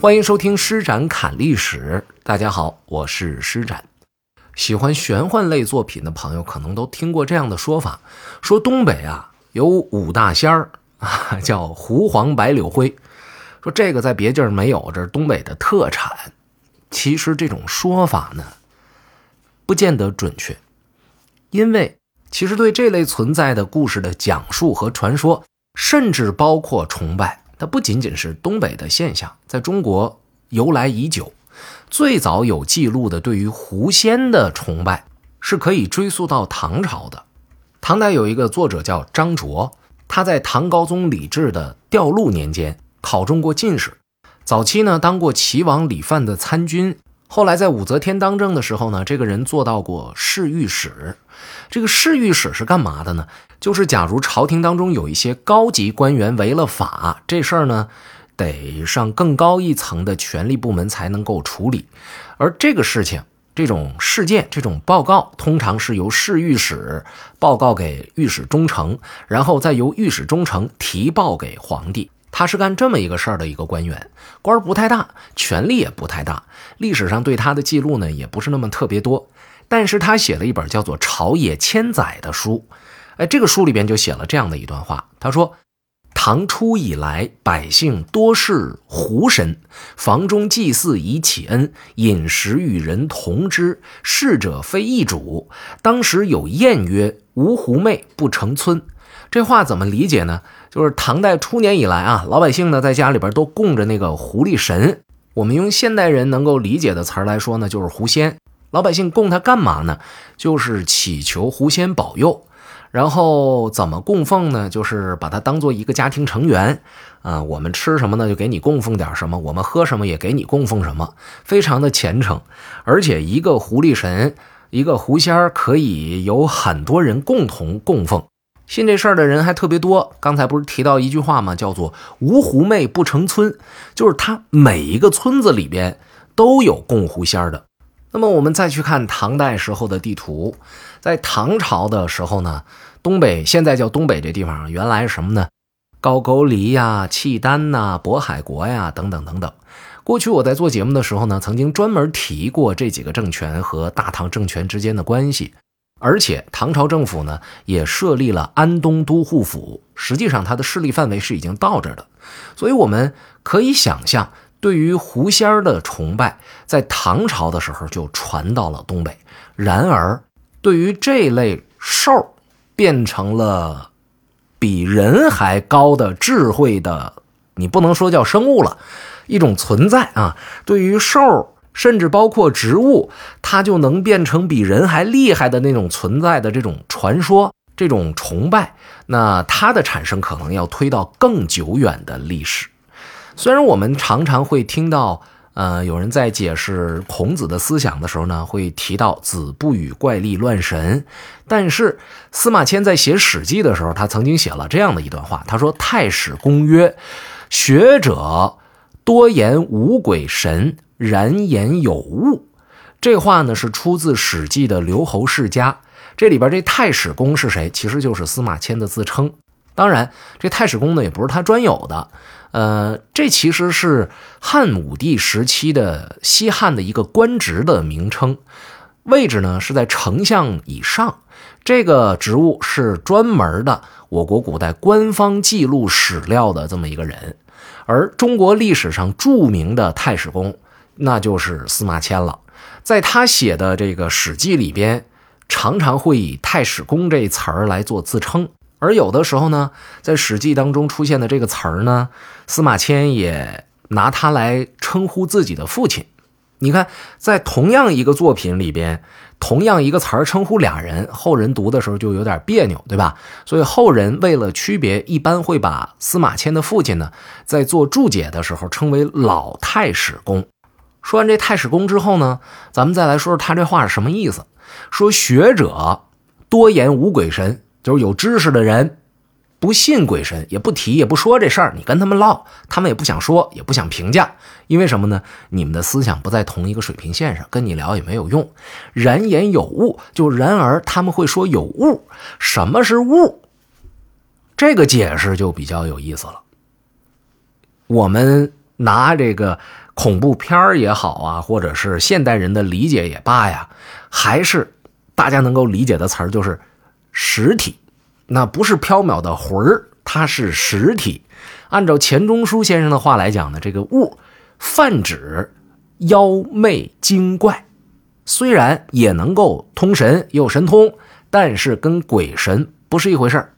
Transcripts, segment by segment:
欢迎收听施展侃历史。大家好，我是施展。喜欢玄幻类作品的朋友可能都听过这样的说法：说东北啊有五大仙儿啊，叫狐黄白柳灰。说这个在别地儿没有，这是东北的特产。其实这种说法呢，不见得准确，因为其实对这类存在的故事的讲述和传说，甚至包括崇拜，它不仅仅是东北的现象，在中国由来已久。最早有记录的对于狐仙的崇拜，是可以追溯到唐朝的。唐代有一个作者叫张卓，他在唐高宗李治的调录年间考中过进士。早期呢，当过齐王李范的参军，后来在武则天当政的时候呢，这个人做到过侍御史。这个侍御史是干嘛的呢？就是假如朝廷当中有一些高级官员违了法，这事儿呢，得上更高一层的权力部门才能够处理。而这个事情、这种事件、这种报告，通常是由侍御史报告给御史中丞，然后再由御史中丞提报给皇帝。他是干这么一个事儿的一个官员，官儿不太大，权力也不太大。历史上对他的记录呢，也不是那么特别多。但是他写了一本叫做《朝野千载》的书，哎，这个书里边就写了这样的一段话。他说：“唐初以来，百姓多是狐神，房中祭祀以启恩，饮食与人同之，逝者非易主。当时有谚曰：‘无狐媚不成村。’这话怎么理解呢？”就是唐代初年以来啊，老百姓呢在家里边都供着那个狐狸神。我们用现代人能够理解的词来说呢，就是狐仙。老百姓供他干嘛呢？就是祈求狐仙保佑。然后怎么供奉呢？就是把它当做一个家庭成员啊。我们吃什么呢？就给你供奉点什么；我们喝什么也给你供奉什么，非常的虔诚。而且一个狐狸神，一个狐仙儿，可以有很多人共同供奉。信这事儿的人还特别多。刚才不是提到一句话吗？叫做“无狐媚不成村”，就是他每一个村子里边都有供狐仙的。那么我们再去看唐代时候的地图，在唐朝的时候呢，东北现在叫东北这地方，原来什么呢？高句丽呀、契丹呐、渤海国呀等等等等。过去我在做节目的时候呢，曾经专门提过这几个政权和大唐政权之间的关系。而且唐朝政府呢，也设立了安东都护府，实际上它的势力范围是已经到这儿的，所以我们可以想象，对于狐仙儿的崇拜，在唐朝的时候就传到了东北。然而，对于这类兽，变成了比人还高的智慧的，你不能说叫生物了，一种存在啊，对于兽。甚至包括植物，它就能变成比人还厉害的那种存在的这种传说、这种崇拜。那它的产生可能要推到更久远的历史。虽然我们常常会听到，呃，有人在解释孔子的思想的时候呢，会提到“子不语怪力乱神”，但是司马迁在写《史记》的时候，他曾经写了这样的一段话，他说：“太史公曰，学者多言无鬼神。”然言有物，这话呢是出自《史记》的刘侯世家。这里边这太史公是谁？其实就是司马迁的自称。当然，这太史公呢也不是他专有的。呃，这其实是汉武帝时期的西汉的一个官职的名称，位置呢是在丞相以上。这个职务是专门的我国古代官方记录史料的这么一个人。而中国历史上著名的太史公。那就是司马迁了，在他写的这个《史记》里边，常常会以太史公这词儿来做自称，而有的时候呢，在《史记》当中出现的这个词儿呢，司马迁也拿它来称呼自己的父亲。你看，在同样一个作品里边，同样一个词儿称呼俩人，后人读的时候就有点别扭，对吧？所以后人为了区别，一般会把司马迁的父亲呢，在做注解的时候称为老太史公。说完这太史公之后呢，咱们再来说说他这话是什么意思。说学者多言无鬼神，就是有知识的人不信鬼神，也不提，也不说这事儿。你跟他们唠，他们也不想说，也不想评价，因为什么呢？你们的思想不在同一个水平线上，跟你聊也没有用。然言有物，就然而他们会说有物。什么是物？这个解释就比较有意思了。我们拿这个。恐怖片儿也好啊，或者是现代人的理解也罢呀，还是大家能够理解的词儿，就是实体，那不是缥缈的魂儿，它是实体。按照钱钟书先生的话来讲呢，这个物泛指妖魅精怪，虽然也能够通神，有神通，但是跟鬼神不是一回事儿。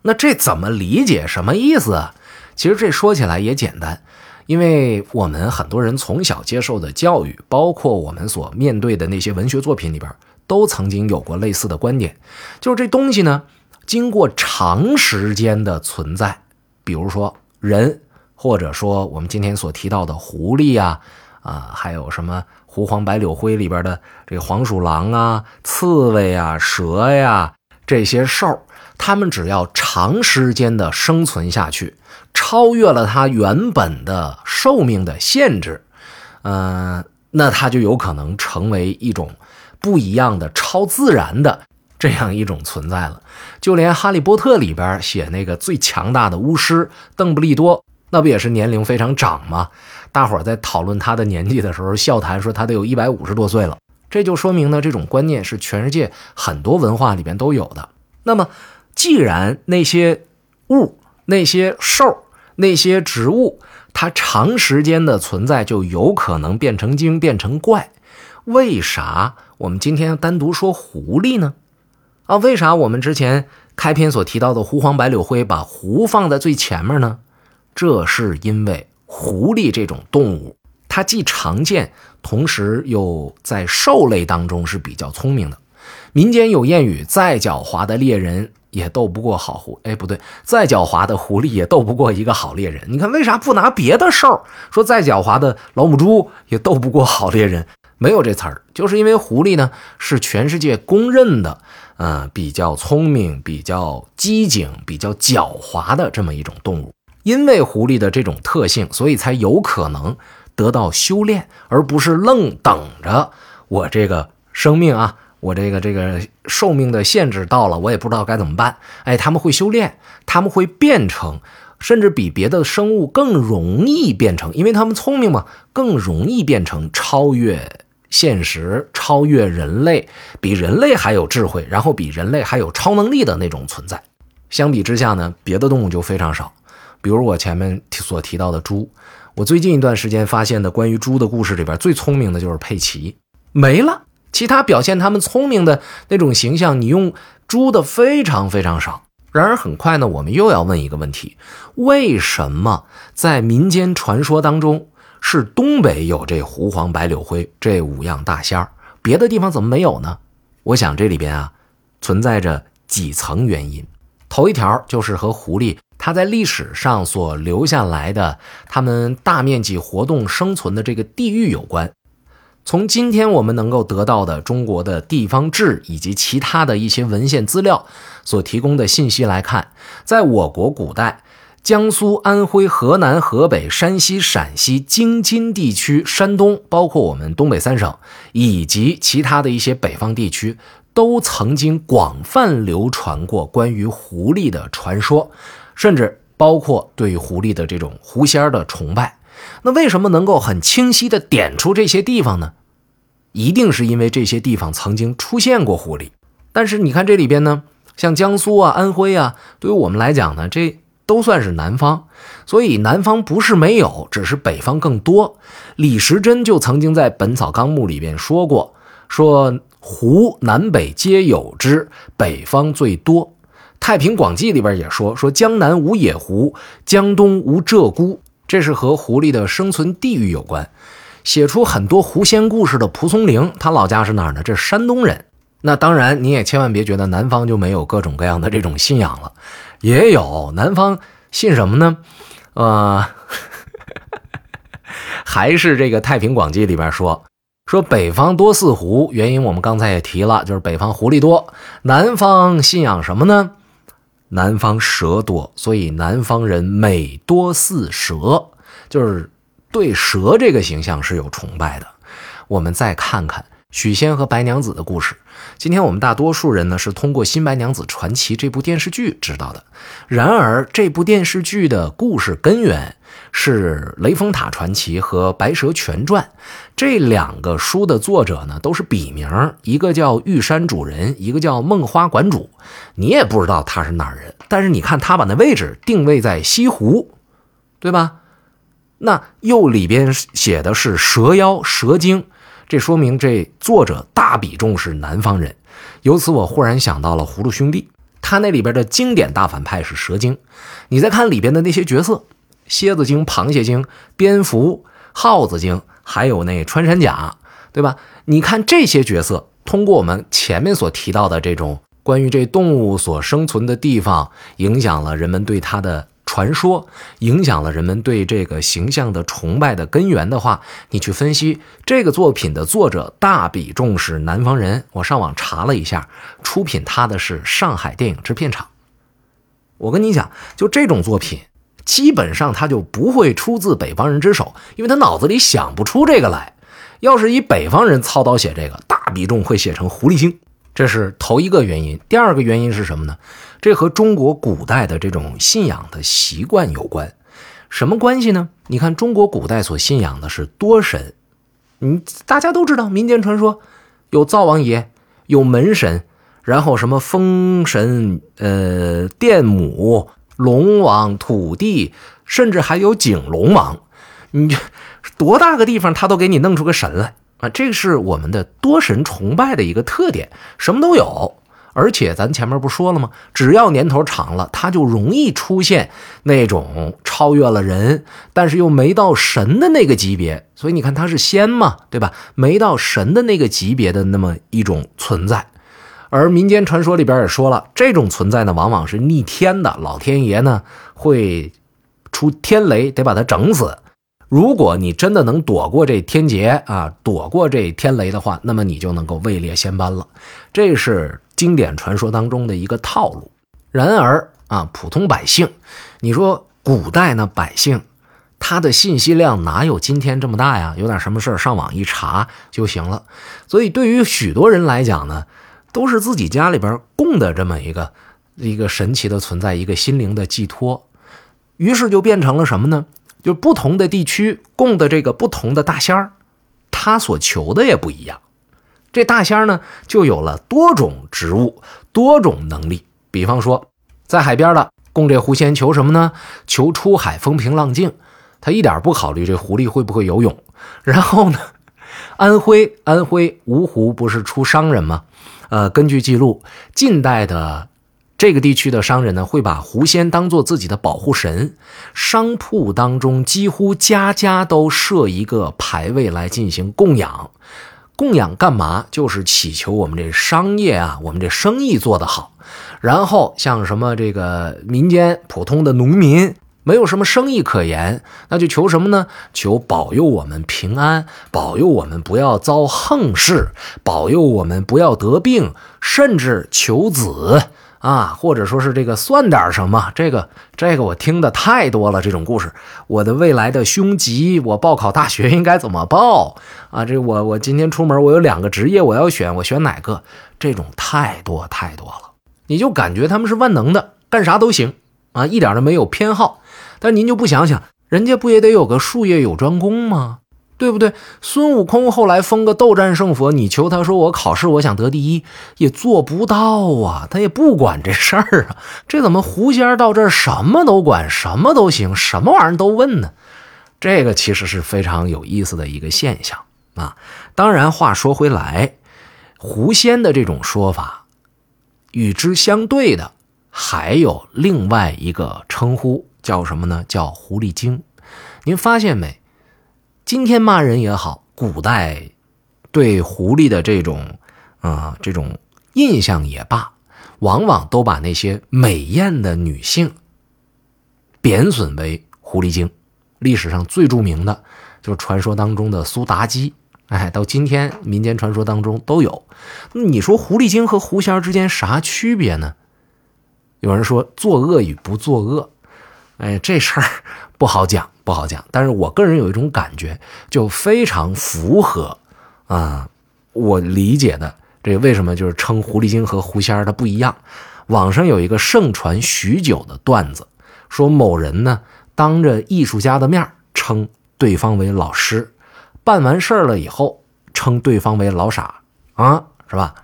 那这怎么理解？什么意思啊？其实这说起来也简单，因为我们很多人从小接受的教育，包括我们所面对的那些文学作品里边，都曾经有过类似的观点，就是这东西呢，经过长时间的存在，比如说人，或者说我们今天所提到的狐狸呀，啊，还有什么《狐黄白柳灰》里边的这黄鼠狼啊、刺猬啊、蛇呀这些兽。它们只要长时间的生存下去，超越了它原本的寿命的限制，嗯，那它就有可能成为一种不一样的超自然的这样一种存在了。就连《哈利波特》里边写那个最强大的巫师邓布利多，那不也是年龄非常长吗？大伙在讨论他的年纪的时候，笑谈说他得有一百五十多岁了。这就说明呢，这种观念是全世界很多文化里边都有的。那么。既然那些物、那些兽、那些植物，它长时间的存在就有可能变成精、变成怪，为啥我们今天单独说狐狸呢？啊，为啥我们之前开篇所提到的狐黄白柳灰把狐放在最前面呢？这是因为狐狸这种动物，它既常见，同时又在兽类当中是比较聪明的。民间有谚语：“再狡猾的猎人。”也斗不过好狐，哎，不对，再狡猾的狐狸也斗不过一个好猎人。你看，为啥不拿别的兽说？再狡猾的老母猪也斗不过好猎人，没有这词儿，就是因为狐狸呢是全世界公认的，嗯，比较聪明、比较机警、比较狡猾的这么一种动物。因为狐狸的这种特性，所以才有可能得到修炼，而不是愣等着我这个生命啊。我这个这个寿命的限制到了，我也不知道该怎么办。哎，他们会修炼，他们会变成，甚至比别的生物更容易变成，因为他们聪明嘛，更容易变成超越现实、超越人类，比人类还有智慧，然后比人类还有超能力的那种存在。相比之下呢，别的动物就非常少。比如我前面所提到的猪，我最近一段时间发现的关于猪的故事里边，最聪明的就是佩奇，没了。其他表现他们聪明的那种形象，你用猪的非常非常少。然而很快呢，我们又要问一个问题：为什么在民间传说当中是东北有这狐黄白柳灰这五样大仙儿，别的地方怎么没有呢？我想这里边啊存在着几层原因。头一条就是和狐狸它在历史上所留下来的它们大面积活动生存的这个地域有关。从今天我们能够得到的中国的地方志以及其他的一些文献资料所提供的信息来看，在我国古代，江苏、安徽、河南、河北、山西、陕西、京津地区、山东，包括我们东北三省以及其他的一些北方地区，都曾经广泛流传过关于狐狸的传说，甚至包括对狐狸的这种狐仙的崇拜。那为什么能够很清晰地点出这些地方呢？一定是因为这些地方曾经出现过狐狸。但是你看这里边呢，像江苏啊、安徽啊，对于我们来讲呢，这都算是南方。所以南方不是没有，只是北方更多。李时珍就曾经在《本草纲目》里边说过，说湖南北皆有之，北方最多。《太平广记》里边也说，说江南无野狐，江东无鹧鸪。这是和狐狸的生存地域有关。写出很多狐仙故事的蒲松龄，他老家是哪儿呢？这是山东人。那当然，你也千万别觉得南方就没有各种各样的这种信仰了，也有。南方信什么呢？呃，还是这个《太平广记》里边说，说北方多似狐，原因我们刚才也提了，就是北方狐狸多。南方信仰什么呢？南方蛇多，所以南方人美多似蛇，就是对蛇这个形象是有崇拜的。我们再看看许仙和白娘子的故事，今天我们大多数人呢是通过《新白娘子传奇》这部电视剧知道的。然而，这部电视剧的故事根源是《雷峰塔传奇》和《白蛇全传》这两个书的作者呢都是笔名，一个叫玉山主人，一个叫梦花馆主。你也不知道他是哪人，但是你看他把那位置定位在西湖，对吧？那又里边写的是蛇妖蛇精。这说明这作者大比重是南方人，由此我忽然想到了葫芦兄弟，他那里边的经典大反派是蛇精。你再看里边的那些角色，蝎子精、螃蟹精、蝙蝠、耗子精，还有那穿山甲，对吧？你看这些角色，通过我们前面所提到的这种关于这动物所生存的地方，影响了人们对它的。传说影响了人们对这个形象的崇拜的根源的话，你去分析这个作品的作者大比重是南方人。我上网查了一下，出品他的是上海电影制片厂。我跟你讲，就这种作品，基本上他就不会出自北方人之手，因为他脑子里想不出这个来。要是以北方人操刀写这个，大比重会写成狐狸精。这是头一个原因，第二个原因是什么呢？这和中国古代的这种信仰的习惯有关。什么关系呢？你看，中国古代所信仰的是多神，你，大家都知道，民间传说有灶王爷，有门神，然后什么风神、呃电母、龙王、土地，甚至还有景龙王。你多大个地方，他都给你弄出个神来。啊，这是我们的多神崇拜的一个特点，什么都有。而且咱前面不说了吗？只要年头长了，它就容易出现那种超越了人，但是又没到神的那个级别。所以你看，它是仙嘛，对吧？没到神的那个级别的那么一种存在。而民间传说里边也说了，这种存在呢，往往是逆天的，老天爷呢会出天雷，得把它整死。如果你真的能躲过这天劫啊，躲过这天雷的话，那么你就能够位列仙班了。这是经典传说当中的一个套路。然而啊，普通百姓，你说古代呢，百姓他的信息量哪有今天这么大呀？有点什么事上网一查就行了。所以对于许多人来讲呢，都是自己家里边供的这么一个一个神奇的存在，一个心灵的寄托。于是就变成了什么呢？就不同的地区供的这个不同的大仙儿，他所求的也不一样。这大仙儿呢，就有了多种职务、多种能力。比方说，在海边的供这狐仙求什么呢？求出海风平浪静。他一点不考虑这狐狸会不会游泳。然后呢，安徽安徽芜湖不是出商人吗？呃，根据记录，近代的。这个地区的商人呢，会把狐仙当做自己的保护神，商铺当中几乎家家都设一个牌位来进行供养。供养干嘛？就是祈求我们这商业啊，我们这生意做得好。然后像什么这个民间普通的农民，没有什么生意可言，那就求什么呢？求保佑我们平安，保佑我们不要遭横事，保佑我们不要得病，甚至求子。啊，或者说是这个算点什么？这个这个我听的太多了，这种故事。我的未来的凶吉，我报考大学应该怎么报？啊，这我我今天出门，我有两个职业我要选，我选哪个？这种太多太多了，你就感觉他们是万能的，干啥都行啊，一点都没有偏好。但您就不想想，人家不也得有个术业有专攻吗？对不对？孙悟空后来封个斗战胜佛，你求他说我考试我想得第一，也做不到啊，他也不管这事儿啊。这怎么狐仙到这儿什么都管，什么都行，什么玩意儿都问呢？这个其实是非常有意思的一个现象啊。当然，话说回来，狐仙的这种说法，与之相对的还有另外一个称呼，叫什么呢？叫狐狸精。您发现没？今天骂人也好，古代对狐狸的这种啊这种印象也罢，往往都把那些美艳的女性贬损为狐狸精。历史上最著名的就是传说当中的苏妲己，哎，到今天民间传说当中都有。那你说狐狸精和狐仙之间啥区别呢？有人说作恶与不作恶，哎，这事儿不好讲。不好讲，但是我个人有一种感觉，就非常符合啊，我理解的这为什么就是称狐狸精和狐仙儿它不一样？网上有一个盛传许久的段子，说某人呢当着艺术家的面称对方为老师，办完事儿了以后称对方为老傻啊，是吧？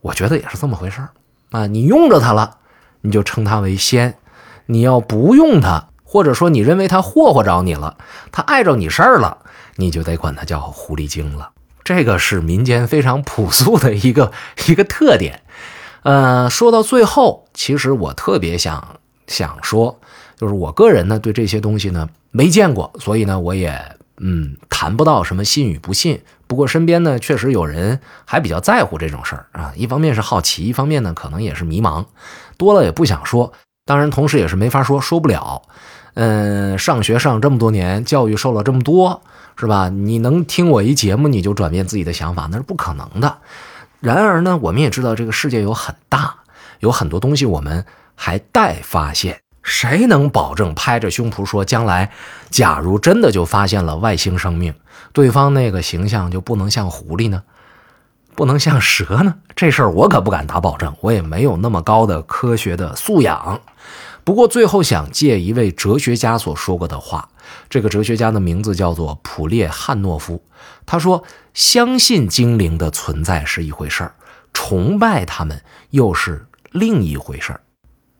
我觉得也是这么回事啊。你用着他了，你就称他为仙；你要不用他，或者说你认为他霍霍着你了，他碍着你事儿了，你就得管他叫狐狸精了。这个是民间非常朴素的一个 一个特点。呃，说到最后，其实我特别想想说，就是我个人呢对这些东西呢没见过，所以呢我也嗯谈不到什么信与不信。不过身边呢确实有人还比较在乎这种事儿啊，一方面是好奇，一方面呢可能也是迷茫，多了也不想说。当然，同时也是没法说，说不了。嗯，上学上这么多年，教育受了这么多，是吧？你能听我一节目你就转变自己的想法，那是不可能的。然而呢，我们也知道这个世界有很大，有很多东西我们还待发现。谁能保证拍着胸脯说，将来假如真的就发现了外星生命，对方那个形象就不能像狐狸呢？不能像蛇呢？这事儿我可不敢打保证，我也没有那么高的科学的素养。不过最后想借一位哲学家所说过的话，这个哲学家的名字叫做普列汉诺夫。他说：“相信精灵的存在是一回事儿，崇拜他们又是另一回事儿。”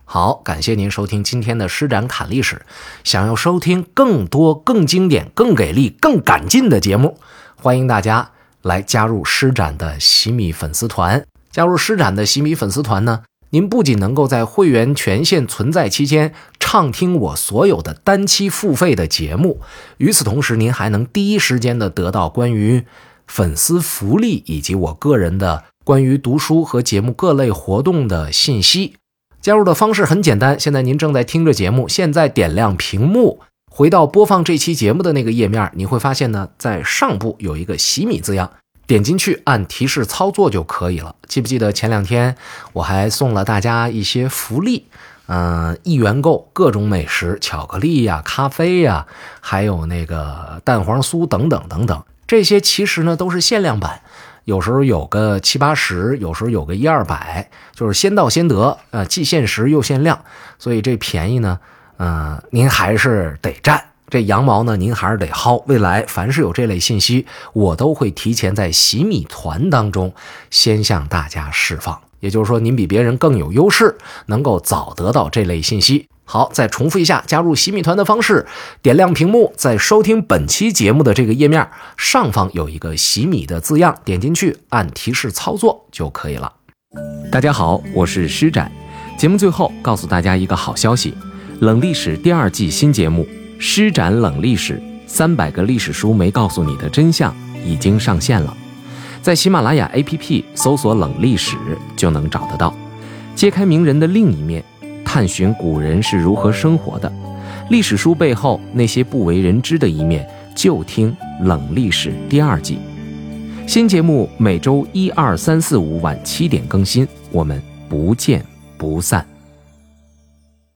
好，感谢您收听今天的施展侃历史。想要收听更多、更经典、更给力、更赶劲的节目，欢迎大家来加入施展的喜米粉丝团。加入施展的喜米粉丝团呢？您不仅能够在会员权限存在期间畅听我所有的单期付费的节目，与此同时，您还能第一时间的得到关于粉丝福利以及我个人的关于读书和节目各类活动的信息。加入的方式很简单，现在您正在听着节目，现在点亮屏幕，回到播放这期节目的那个页面，你会发现呢，在上部有一个喜米字样。点进去按提示操作就可以了。记不记得前两天我还送了大家一些福利？嗯，一元购各种美食，巧克力呀、咖啡呀，还有那个蛋黄酥等等等等。这些其实呢都是限量版，有时候有个七八十，有时候有个一二百，就是先到先得啊，既限时又限量。所以这便宜呢，嗯，您还是得占。这羊毛呢，您还是得薅。未来凡是有这类信息，我都会提前在洗米团当中先向大家释放。也就是说，您比别人更有优势，能够早得到这类信息。好，再重复一下加入洗米团的方式：点亮屏幕，在收听本期节目的这个页面上方有一个洗米的字样，点进去按提示操作就可以了。大家好，我是施展。节目最后告诉大家一个好消息：冷历史第二季新节目。施展冷历史，三百个历史书没告诉你的真相已经上线了，在喜马拉雅 APP 搜索“冷历史”就能找得到。揭开名人的另一面，探寻古人是如何生活的，历史书背后那些不为人知的一面，就听《冷历史》第二季。新节目每周一、二、三、四、五晚七点更新，我们不见不散。